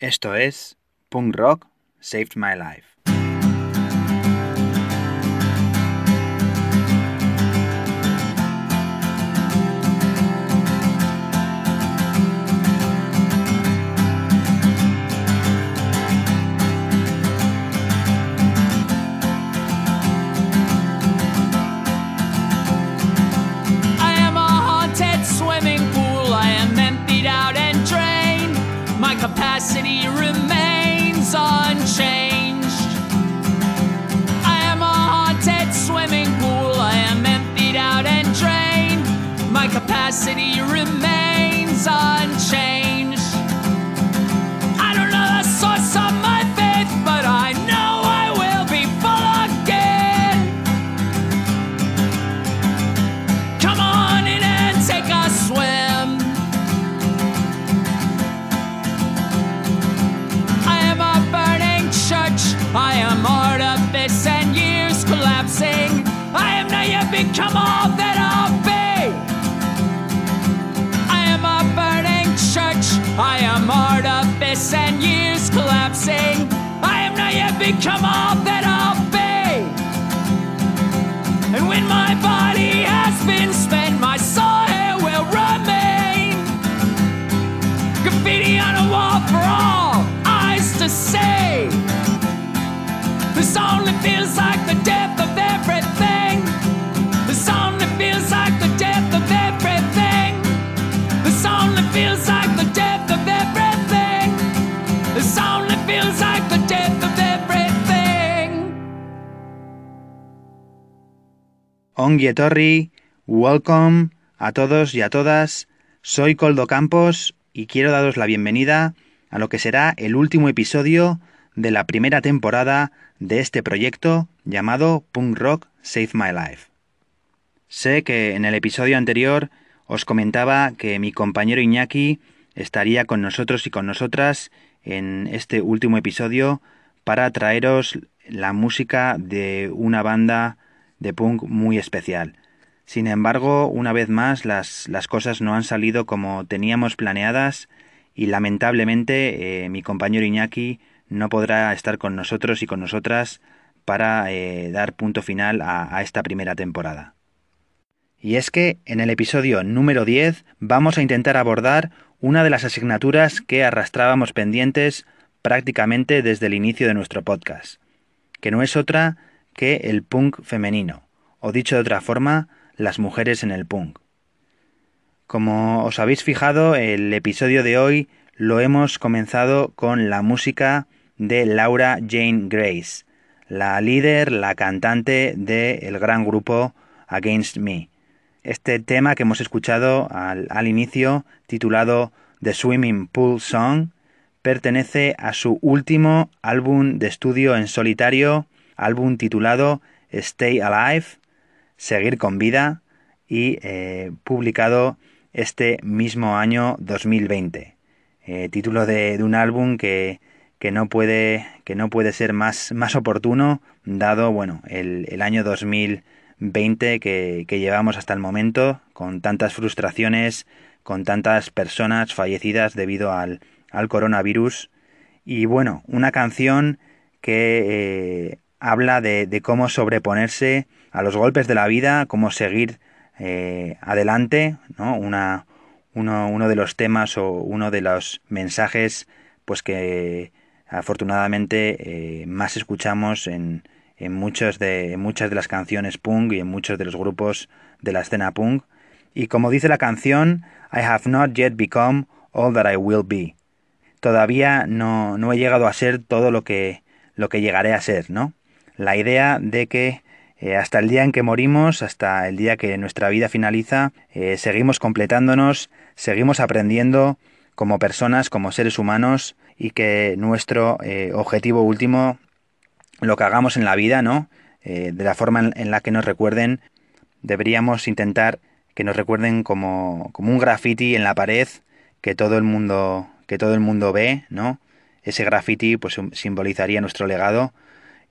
Esto es Punk Rock Saved My Life. Capacity remains unchanged. I don't know the source of my faith, but I know I will be full again. Come on in and take a swim. I am a burning church. I am artifice and years collapsing. I am not yet become all that become all that I'll be. And when my body Ongi etorri, welcome a todos y a todas. Soy Coldo Campos y quiero daros la bienvenida a lo que será el último episodio de la primera temporada de este proyecto llamado Punk Rock Save My Life. Sé que en el episodio anterior os comentaba que mi compañero Iñaki estaría con nosotros y con nosotras en este último episodio para traeros la música de una banda de punk muy especial. Sin embargo, una vez más, las, las cosas no han salido como teníamos planeadas y lamentablemente eh, mi compañero Iñaki no podrá estar con nosotros y con nosotras para eh, dar punto final a, a esta primera temporada. Y es que en el episodio número 10 vamos a intentar abordar una de las asignaturas que arrastrábamos pendientes prácticamente desde el inicio de nuestro podcast, que no es otra que el punk femenino, o dicho de otra forma, las mujeres en el punk. Como os habéis fijado, el episodio de hoy lo hemos comenzado con la música de Laura Jane Grace, la líder, la cantante del gran grupo Against Me. Este tema que hemos escuchado al, al inicio, titulado The Swimming Pool Song, pertenece a su último álbum de estudio en solitario, álbum titulado Stay Alive, Seguir con Vida, y eh, publicado este mismo año 2020. Eh, título de, un álbum que, que, no puede, que no puede ser más, más oportuno, dado bueno, el, el año 2020 que, que llevamos hasta el momento, con tantas frustraciones, con tantas personas fallecidas debido al, al coronavirus. Y bueno, una canción que eh, habla de, cómo sobreponerse a los golpes de la vida, cómo seguir eh, adelante, ¿no? Una, uno, uno, de los temas o uno de los mensajes pues que afortunadamente eh, más escuchamos en, en, muchos de, muchas de las canciones punk y en muchos de los grupos de la escena punk. Y como dice la canción, I have not yet become all that I will be. Todavía no, no he llegado a ser todo lo que, lo que llegaré a ser, ¿no? La idea de que eh, hasta el día en que morimos, hasta el día que nuestra vida finaliza, eh, seguimos completándonos, seguimos aprendiendo como personas, como seres humanos, y que nuestro eh, objetivo último, lo que hagamos en la vida, ¿no? de la forma en, en, la que nos recuerden, deberíamos intentar que nos recuerden como, como un graffiti en la pared que todo el mundo que todo el mundo ve, ¿no? Ese graffiti pues simbolizaría nuestro legado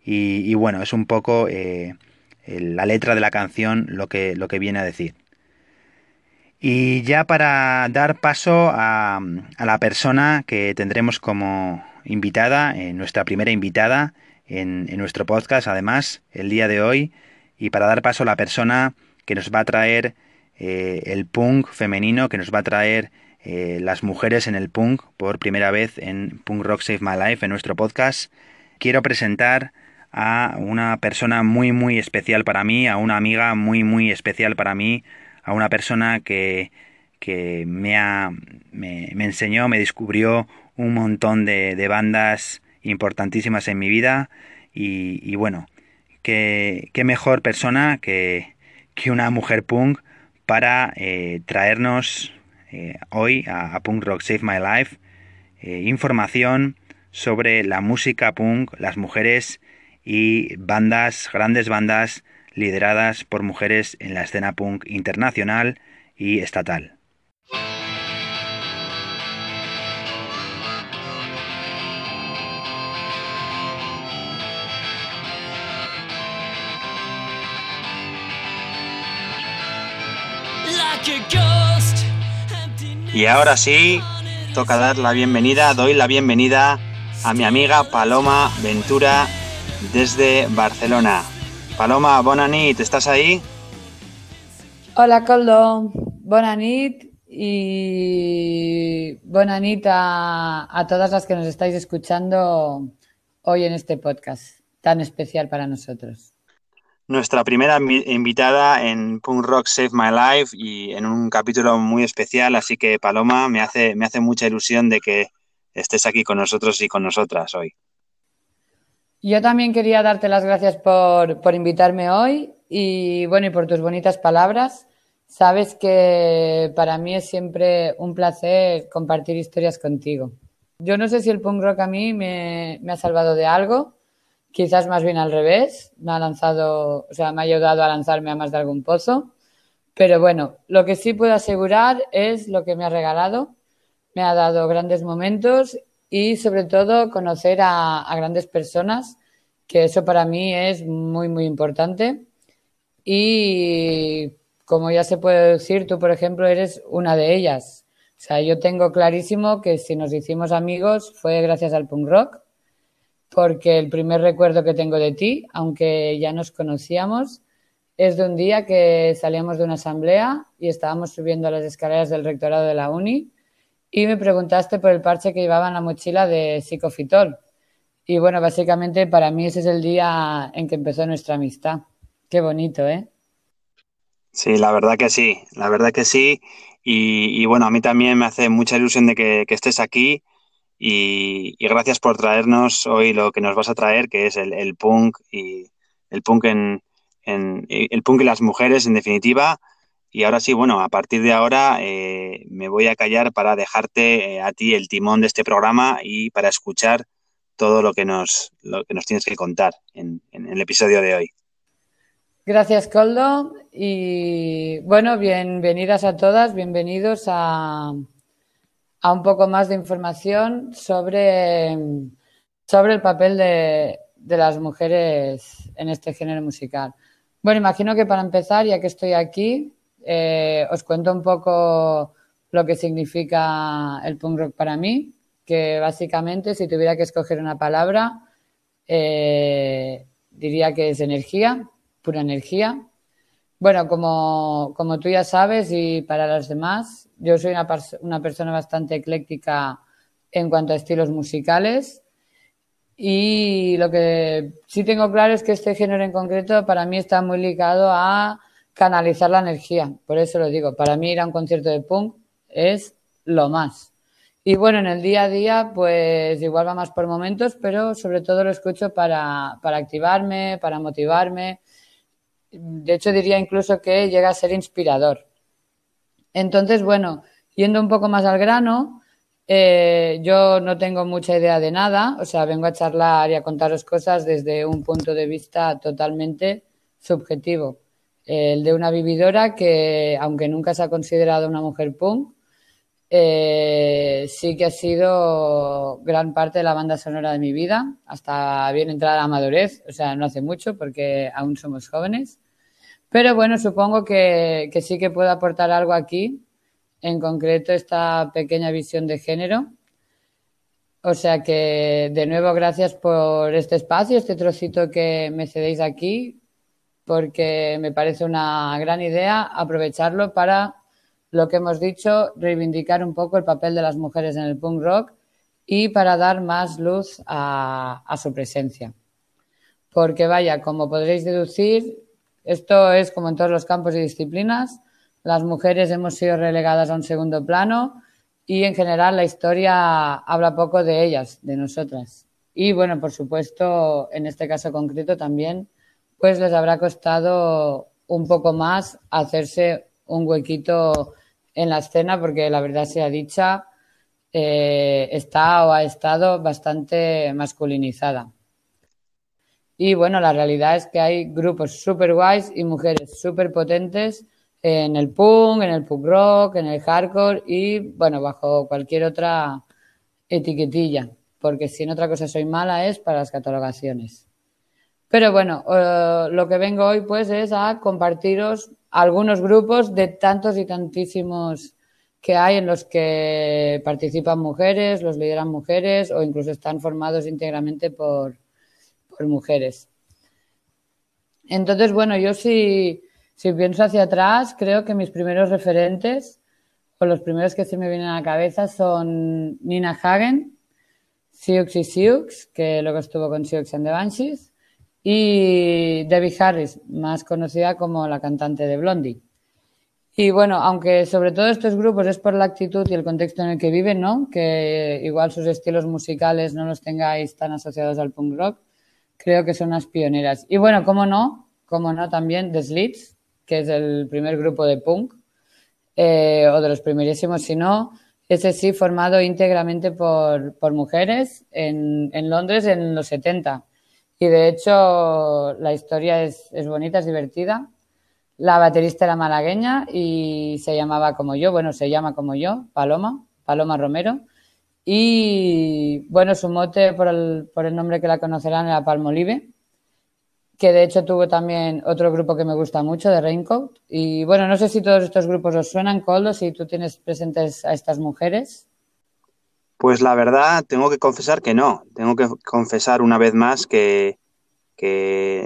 y, bueno, es un poco eh, la letra de la canción lo que, lo que viene a decir. Y ya para dar paso a, la persona que tendremos como invitada, eh, nuestra primera invitada en, nuestro podcast, además, el día de hoy, y para dar paso a la persona que nos va a traer eh, el punk femenino, que nos va a traer las mujeres en el punk por primera vez en Punk Rock Save My Life, en nuestro podcast, quiero presentar a una persona muy, muy especial para mí, a una amiga muy, muy especial para mí, a una persona que, que me, ha, me, enseñó, me descubrió un montón de, bandas importantísimas en mi vida y, bueno, qué, qué, mejor persona que, que, una mujer punk para eh, traernos eh, hoy a, Punk Rock Save My Life eh, información sobre la música punk, las mujeres y bandas, grandes bandas lideradas por mujeres en la escena punk internacional y estatal. Y ahora sí, toca dar la bienvenida, doy la bienvenida a mi amiga Paloma Ventura desde Barcelona. Paloma, Bonanit, ¿estás ahí? Hola, Coldo. Bonanit y Bonanit a, a todas las que nos estáis escuchando hoy en este podcast tan especial para nosotros. Nuestra primera invitada en Punk Rock Save My Life y en un capítulo muy especial, así que Paloma, me hace, me hace mucha ilusión de que estés aquí con nosotros y con nosotras hoy. Yo también quería darte las gracias por, por invitarme hoy y bueno, y por tus bonitas palabras. Sabes que para mí es siempre un placer compartir historias contigo. Yo no sé si el punk rock a mí me, me, ha salvado de algo, quizás más bien al revés, me ha lanzado, o sea, me ha ayudado a lanzarme a más de algún pozo. Pero bueno, lo que sí puedo asegurar es lo que me ha regalado. Me ha dado grandes momentos y sobre todo conocer a, grandes personas, que eso para mí es muy, muy importante. Y como ya se puede decir, tú, por ejemplo, eres una de ellas. O sea, yo tengo clarísimo que si nos hicimos amigos fue gracias al punk rock, porque el primer recuerdo que tengo de ti, aunque ya nos conocíamos, es de un día que salíamos de una asamblea y estábamos subiendo las escaleras del rectorado de la uni y me preguntaste por el parche que llevaba en la mochila de psicofitol. Y bueno, básicamente para mí ese es el día en que empezó nuestra amistad. Qué bonito, ¿eh? Sí, la verdad que sí, la verdad que sí. Y, bueno, a mí también me hace mucha ilusión de que, estés aquí y, gracias por traernos hoy lo que nos vas a traer, que es el, punk y el punk en, el punk y las mujeres en definitiva y ahora sí, bueno, a partir de ahora eh, me voy a callar para dejarte eh, a ti el timón de este programa y para escuchar todo lo que nos, lo que nos tienes que contar en, el episodio de hoy. Gracias, Coldo. Y bueno, bienvenidas a todas, bienvenidos a, a un poco más de información sobre, sobre el papel de, de las mujeres en este género musical. Bueno, imagino que para empezar, ya que estoy aquí, eh, os cuento un poco lo que significa el punk rock para mí, que básicamente si tuviera que escoger una palabra, eh, diría que es energía, pura energía. Bueno, como, como, tú ya sabes y para los demás, yo soy una, una persona bastante ecléctica en cuanto a estilos musicales y lo que sí tengo claro es que este género en concreto para mí está muy ligado a canalizar la energía. Por eso lo digo, para mí ir a un concierto de punk es lo más. Y bueno, en el día a día, pues igual va más por momentos, pero sobre todo lo escucho para, para activarme, para motivarme. De hecho, diría incluso que llega a ser inspirador. Entonces, bueno, yendo un poco más al grano, eh, yo no tengo mucha idea de nada, o sea, vengo a charlar y a contaros cosas desde un punto de vista totalmente subjetivo el de una vividora que, aunque nunca se ha considerado una mujer punk, eh, sí que ha sido gran parte de la banda sonora de mi vida, hasta bien entrada a madurez, o sea, no hace mucho porque aún somos jóvenes. Pero bueno, supongo que, sí que puedo aportar algo aquí en concreto esta pequeña visión de género. O sea que, de nuevo, gracias por este espacio, este trocito que me cedéis aquí, porque me parece una gran idea aprovecharlo para lo que hemos dicho, reivindicar un poco el papel de las mujeres en el punk rock y para dar más luz a, su presencia. Porque vaya, como podréis deducir, esto es como en todos los campos y disciplinas, las mujeres hemos sido relegadas a un segundo plano y en general la historia habla poco de ellas, de nosotras. Y bueno, por supuesto, en este caso concreto también, pues les habrá costado un poco más hacerse un huequito en la escena porque la verdad sea dicha, eh, está o ha estado bastante masculinizada. Y bueno, la realidad es que hay grupos súper guays y mujeres súper potentes en el punk, en el punk rock, en el hardcore y bueno, bajo cualquier otra etiquetilla, porque si en otra cosa soy mala es para las catalogaciones. Pero bueno, eh, lo que vengo hoy pues es a compartiros algunos grupos de tantos y tantísimos que hay en los que participan mujeres, los lideran mujeres o incluso están formados íntegramente por, mujeres. Entonces, bueno, yo si, pienso hacia atrás, creo que mis primeros referentes o los primeros que se me vienen a la cabeza son Nina Hagen, Sioux y Sioux, que luego estuvo con Sioux and the Banshees, y Debbie Harris, más conocida como la cantante de Blondie. Y bueno, aunque sobre todo estos grupos es por la actitud y el contexto en el que viven, ¿no? Que igual sus estilos musicales no los tengáis tan asociados al punk rock, creo que son unas pioneras. Y bueno, cómo no, cómo no también The Slits, que es el primer grupo de punk, eh, o de los primerísimos, si no, ese sí formado íntegramente por, por mujeres en, en Londres en los 70. Y de hecho la historia es, es bonita, es divertida la baterista era malagueña y se llamaba como yo, bueno, se llama como yo, Paloma, Paloma Romero. Y bueno, su mote por el, por el nombre que la conocerán era Palmolive, que de hecho tuvo también otro grupo que me gusta mucho, de Raincoat. Y bueno, no sé si todos estos grupos os suenan, Coldo, si tú tienes presentes a estas mujeres. Pues la verdad, tengo que confesar que no. Tengo que confesar una vez más que,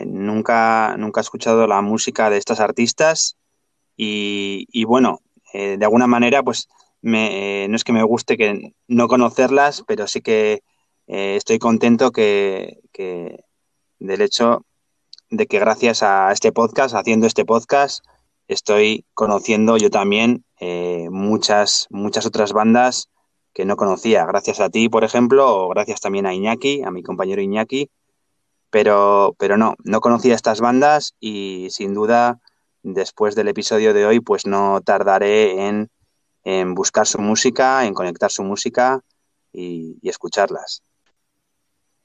nunca, nunca he escuchado la música de estas artistas y, bueno, eh, de alguna manera, pues me, no es que me guste que no conocerlas, pero sí que eh, estoy contento que, del hecho de que gracias a este podcast, haciendo este podcast, estoy conociendo yo también eh, muchas, muchas otras bandas que no conocía. Gracias a ti, por ejemplo, o gracias también a Iñaki, a mi compañero Iñaki, pero, pero no, no conocía estas bandas y sin duda después del episodio de hoy pues no tardaré en, en buscar su música, en conectar su música y, y, escucharlas.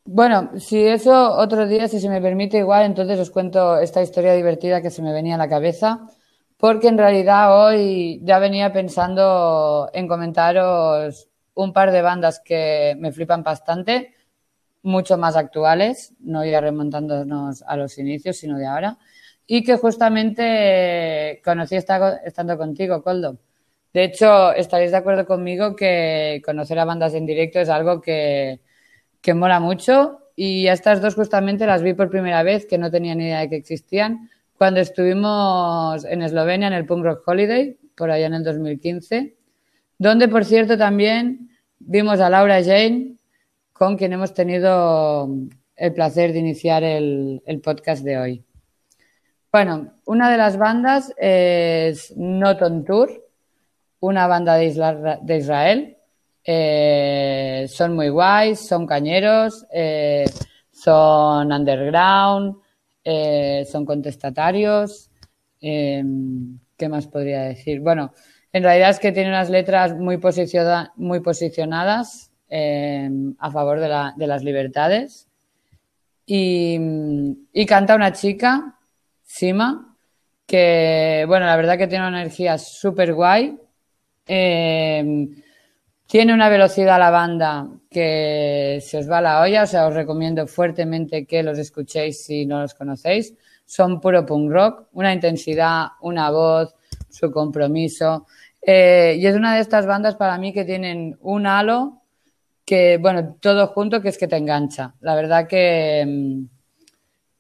Bueno, si eso otro día, si se me permite igual, entonces os cuento esta historia divertida que se me venía a la cabeza, porque en realidad hoy ya venía pensando en comentaros un par de bandas que me flipan bastante mucho más actuales, no ya remontándonos a los inicios, sino de ahora, y que justamente conocí estando contigo, Coldo. De hecho, estaréis de acuerdo conmigo que conocer a bandas en directo es algo que, que mola mucho y a estas dos justamente las vi por primera vez, que no tenía ni idea de que existían, cuando estuvimos en Eslovenia en el Punk Rock Holiday, por allá en el 2015, donde, por cierto, también vimos a Laura Jane, con quien hemos tenido el placer de iniciar el, podcast de hoy. Bueno, una de las bandas es Noton Tour, una banda de, Israel. Eh, son muy guays, son cañeros, eh, son underground, eh, son contestatarios. ¿Qué más podría decir? Bueno, en realidad es que tiene unas letras muy, posicionadas Em, a favor de, la, de las libertades. Y, canta una chica, Sima, que, bueno, la verdad que tiene una energía súper guay. Eh, tiene una velocidad a la banda que se os va la olla, o sea, os recomiendo fuertemente que los escuchéis si no los conocéis. Son puro punk rock, una intensidad, una voz, su compromiso. Eh, y es una de estas bandas para mí que tienen un halo que, bueno, todo junto que es que te engancha. La verdad que, mm,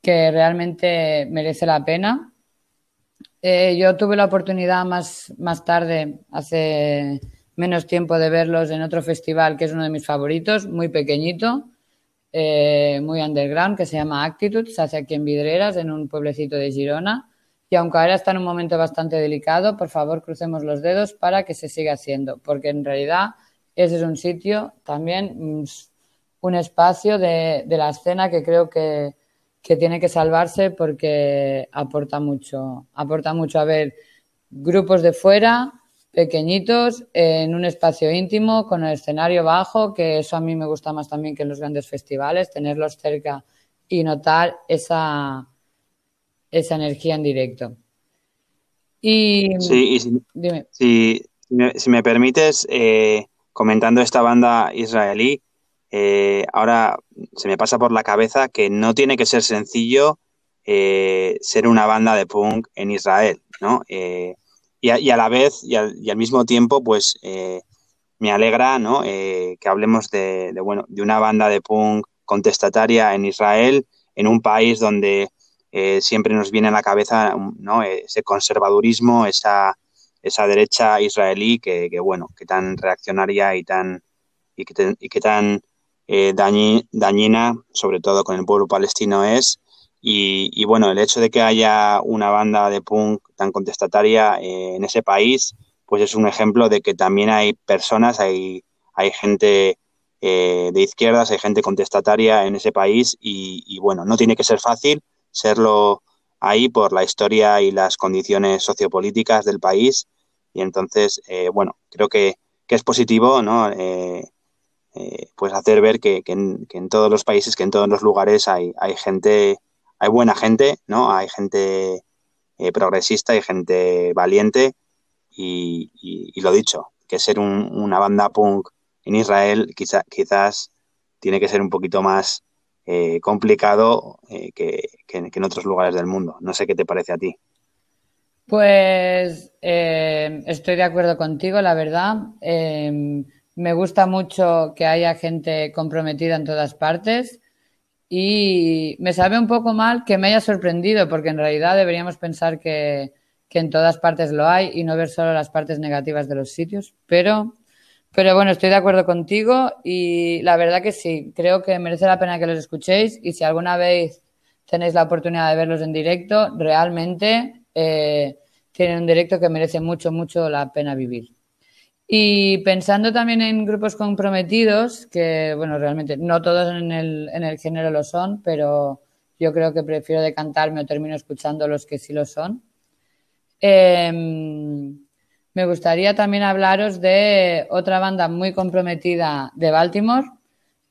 que realmente merece la pena. Eh, yo tuve la oportunidad más, más tarde, hace menos tiempo, de verlos en otro festival que es uno de mis favoritos, muy pequeñito, eh, muy underground, que se llama Actitude, se hace aquí en Vidreras, en un pueblecito de Girona. Y aunque ahora está en un momento bastante delicado, por favor crucemos los dedos para que se siga haciendo, porque en realidad ese es un sitio también, mm, un espacio de, la escena que creo que, que, tiene que salvarse porque aporta mucho, aporta mucho. A ver grupos de fuera, pequeñitos, en un espacio íntimo, con el escenario bajo, que eso a mí me gusta más también que en los grandes festivales, tenerlos cerca y notar esa, esa energía en directo. Y, sí, y si, dime. Si, si, me, permites, eh, comentando esta banda israelí, eh, ahora se me pasa por la cabeza que no tiene que ser sencillo eh, ser una banda de punk en Israel, ¿no? Eh, y, a, la vez y al, mismo tiempo, pues me alegra, ¿no? que hablemos de, bueno, de una banda de punk contestataria en Israel, en un país donde siempre nos viene a la cabeza, ¿no? Ese conservadurismo, esa esa derecha israelí que, bueno, que tan reaccionaria y tan y que, y que tan eh, dañina, sobre todo con el pueblo palestino es. Y, bueno, el hecho de que haya una banda de punk tan contestataria eh, en ese país, pues es un ejemplo de que también hay personas, hay, hay gente eh, de izquierdas, hay gente contestataria en ese país y, y, bueno, no tiene que ser fácil serlo ahí por la historia y las condiciones sociopolíticas del país. Y entonces, eh, bueno, creo que, que, es positivo, ¿no? Eh, eh, pues hacer ver que, que, en, todos los países, que en todos los lugares hay, hay gente, hay buena gente, ¿no? Hay gente progresista, hay gente valiente y lo dicho, que ser un, una banda punk en Israel quizá, quizás tiene que ser un poquito más eh, complicado eh, que, que, en otros lugares del mundo. No sé qué te parece a ti. Pues eh, estoy de acuerdo contigo, la verdad. Eh, me gusta mucho que haya gente comprometida en todas partes y me sabe un poco mal que me haya sorprendido porque en realidad deberíamos pensar que, que en todas partes lo hay y no ver solo las partes negativas de los sitios, pero pero bueno, estoy de acuerdo contigo y la verdad que sí, creo que merece la pena que los escuchéis y si alguna vez tenéis la oportunidad de verlos en directo, realmente eh, tienen un directo que merece mucho, mucho la pena vivir. Y pensando también en grupos comprometidos, que bueno, realmente no todos en el, en el género lo son, pero yo creo que prefiero decantarme o termino escuchando los que sí lo son. Eh, me gustaría también hablaros de otra banda muy comprometida de Baltimore.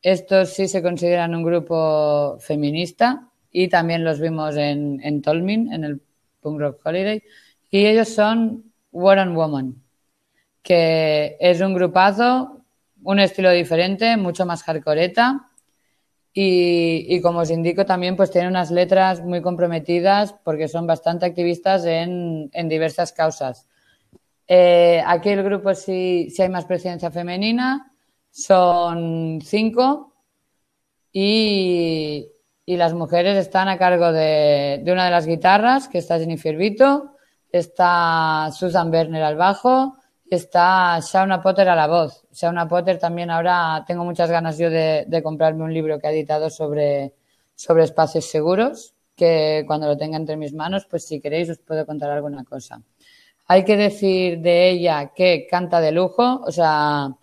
Estos sí se consideran un grupo feminista y también los vimos en, en Tolmin, en el Punk Rock Holiday. Y ellos son War and Woman, que es un grupazo, un estilo diferente, mucho más hardcoreta. Y, como os indico, también pues tiene unas letras muy comprometidas porque son bastante activistas en, en diversas causas eh, aquí el grupo sí, sí, hay más presencia femenina, son cinco y, y las mujeres están a cargo de, de, una de las guitarras, que está Jennifer Vito, está Susan Werner al bajo, está Shauna Potter a la voz. Shauna Potter también ahora tengo muchas ganas yo de, de comprarme un libro que ha editado sobre, sobre espacios seguros, que cuando lo tenga entre mis manos, pues si queréis os puedo contar alguna cosa. Hay que decir de ella que canta de lujo, o sea,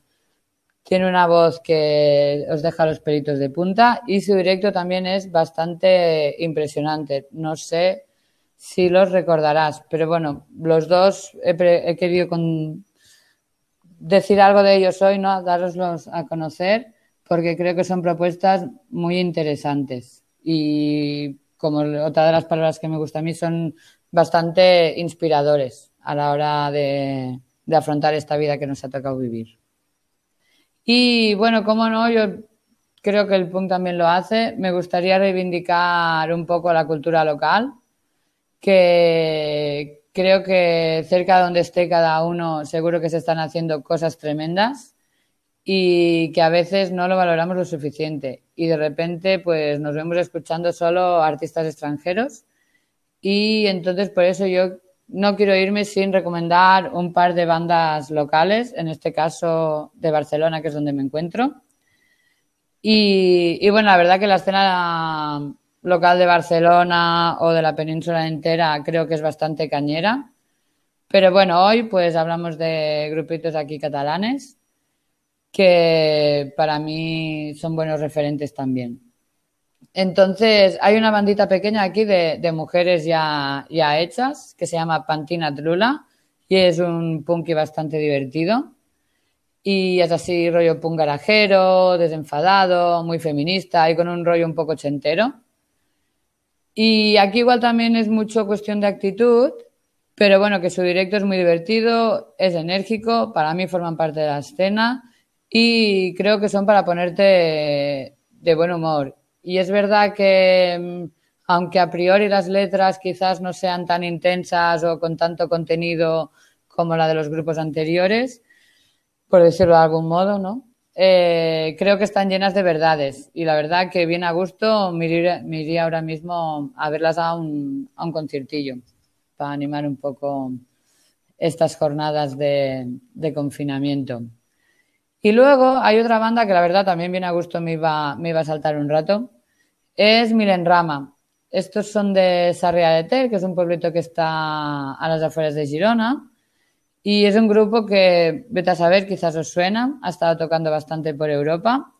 tiene una voz que os deja los pelitos de punta y su directo también es bastante impresionante. No sé si los recordarás, pero bueno, los dos he, he querido decir algo de ellos hoy, ¿no? Daroslos a conocer porque creo que son propuestas muy interesantes y como otra de las palabras que me gusta a mí son bastante inspiradores a la hora de, afrontar esta vida que nos ha tocado vivir. Y bueno, como no, yo creo que el punk también lo hace. Me gustaría reivindicar un poco la cultura local, que, creo que cerca de donde esté cada uno seguro que se están haciendo cosas tremendas y que a veces no lo valoramos lo suficiente y de repente pues nos vemos escuchando solo artistas extranjeros y entonces por eso yo no quiero irme sin recomendar un par de bandas locales, en este caso de Barcelona, que es donde me encuentro. Y, bueno, la verdad que la escena local de Barcelona o de la península entera creo que es bastante cañera. Pero bueno, hoy pues hablamos de grupitos aquí catalanes que para mí son buenos referentes también. Entonces, hay una bandita pequeña aquí de, mujeres ya, ya, hechas que se llama Pantina Trula y es un punky bastante divertido. Y es así, rollo punk garajero, desenfadado, muy feminista y con un rollo un poco chentero. Y aquí igual también es mucho cuestión de actitud, pero bueno, que su directo es muy divertido, es enérgico, para mí forman parte de la escena y creo que son para ponerte de buen humor. Y es verdad que, mm, aunque a priori las letras quizás no sean tan intensas o con tanto contenido como la de los grupos anteriores, por decirlo de algún modo, ¿no? Eh, creo que están llenas de verdades y la verdad que bien a gusto me iría, ahora mismo a verlas a un, a un conciertillo para animar un poco estas jornadas de, de confinamiento. Y luego hay otra banda que la verdad también viene a gusto me iba, me iba a saltar un rato. Es Milenrama. Estos son de Sarrià de Ter, que es un pueblito que está a las afueras de Girona. Y es un grupo que, vete a saber, quizás os suena, ha estado tocando bastante por Europa.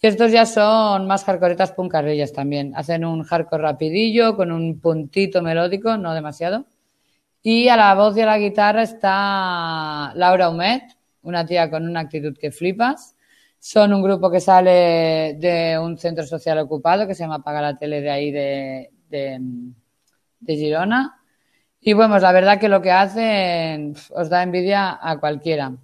Y estos ya son más hardcoretas puncarrillas también. Hacen un hardcore rapidillo, con un puntito melódico, no demasiado. Y a la voz y a la guitarra está Laura Humet, una tía con una actitud que flipas. Son un grupo que sale de un centro social ocupado que se llama Paga la Tele de ahí de, de, Girona. Y bueno, la verdad que lo que hacen os da envidia a cualquiera.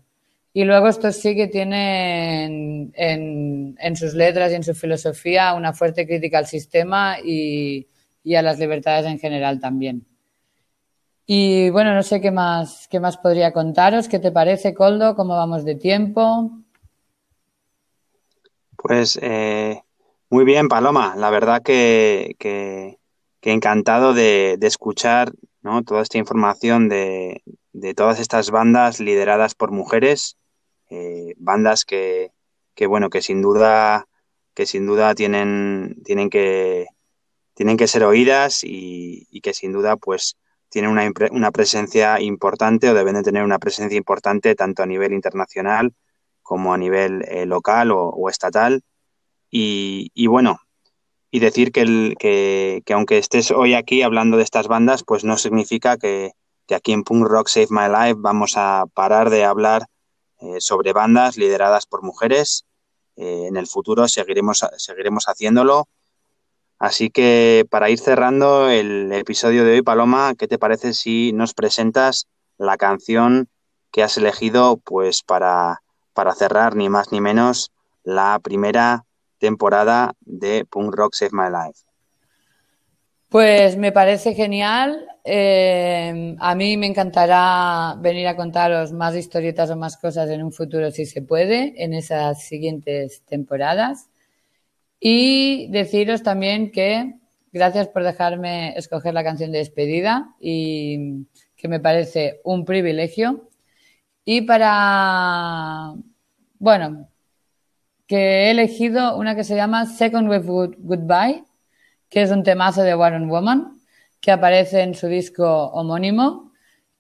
Y luego estos sí que tienen en, en, sus letras y en su filosofía una fuerte crítica al sistema y, y a las libertades en general también. Y bueno, no sé qué más, qué más podría contaros. ¿Qué te parece, Coldo? ¿Cómo vamos de tiempo? Pues eh, muy bien, Paloma. La verdad que, que, encantado de, escuchar ¿no? toda esta información de, de, todas estas bandas lideradas por mujeres, eh, bandas que, que, bueno, que sin duda, que sin duda tienen, tienen que tienen que ser oídas y, y que sin duda, pues, tienen una, una, presencia importante o deben de tener una presencia importante tanto a nivel internacional como a nivel eh, local o, estatal. Y, bueno, y decir que, que, aunque estés hoy aquí hablando de estas bandas, pues no significa que, que aquí en Punk Rock Save My Life vamos a parar de hablar eh, sobre bandas lideradas por mujeres. Eh, en el futuro seguiremos, seguiremos haciéndolo Así que para ir cerrando el episodio de hoy, Paloma, ¿qué te parece si nos presentas la canción que has elegido pues para, para cerrar ni más ni menos la primera temporada de Punk Rock Save My Life? Pues me parece genial. Eh, a mí me encantará venir a contaros más historietas o más cosas en un futuro si se puede, en esas siguientes temporadas. Y deciros también que gracias por dejarme escoger la canción de despedida y que me parece un privilegio. Y para, bueno, que he elegido una que se llama Second Wave Goodbye, que es un temazo de Warren Woman, que aparece en su disco homónimo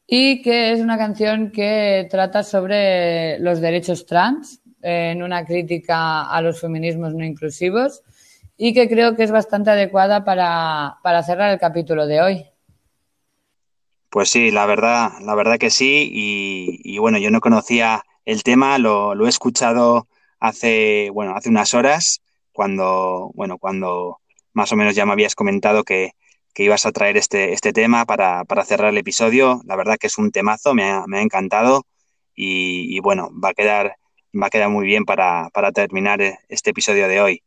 y que es una canción que trata sobre los derechos trans en una crítica a los feminismos no inclusivos y que creo que es bastante adecuada para, para cerrar el capítulo de hoy. Pues sí, la verdad, la verdad que sí. Y, bueno, yo no conocía el tema, lo, lo, he escuchado hace, bueno, hace unas horas, cuando, bueno, cuando más o menos ya me habías comentado que, que ibas a traer este, este tema para, para, cerrar el episodio. La verdad que es un temazo, me ha, me ha encantado. Y, y, bueno, va a quedar va a quedar muy bien para, terminar eh, este episodio de hoy.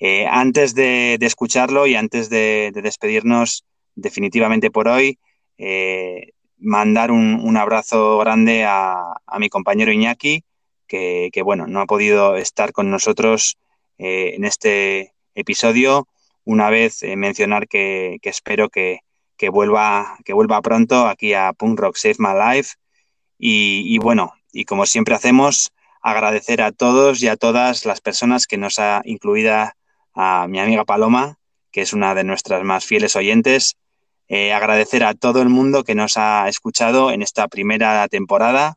Eh, antes de, escucharlo y antes de, despedirnos definitivamente por hoy, eh, mandar un, abrazo grande a, mi compañero Iñaki, que, bueno, no ha podido estar con nosotros en este episodio. Una vez mencionar que, espero que, vuelva, que vuelva pronto aquí a Punk Rock Save My Life. Y, bueno, y como siempre hacemos, agradecer a todos y a todas las personas que nos ha incluida a mi amiga Paloma, que es una de nuestras más fieles oyentes, eh, agradecer a todo el mundo que nos ha escuchado en esta primera temporada.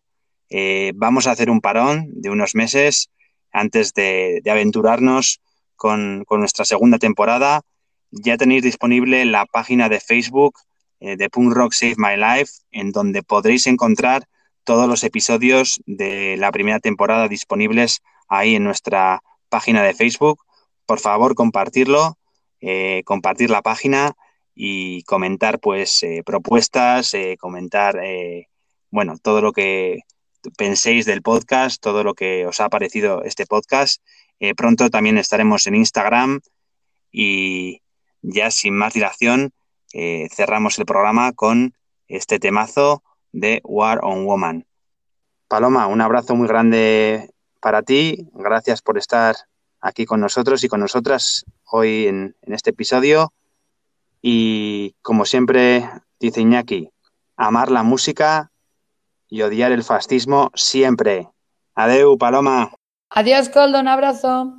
Eh, vamos a hacer un parón de unos meses antes de, aventurarnos con, nuestra segunda temporada. Ya tenéis disponible la página de Facebook eh, de Punk Rock Save My Life, en donde podréis encontrar todos los episodios de la primera temporada disponibles ahí en nuestra página de Facebook. Por favor, compartirlo, compartir la página y comentar pues eh, propuestas, eh, comentar eh, bueno, todo lo que penséis del podcast, todo lo que os ha parecido este podcast. pronto también estaremos en Instagram y ya sin más dilación cerramos el programa con este temazo de War on Woman. Paloma, un abrazo muy grande para ti. Gracias por estar aquí con nosotros y con nosotras hoy en este episodio y como siempre dice Iñaki, amar la música y odiar el fascismo siempre. Adeu, Paloma. Adiós, Coldo, un abrazo.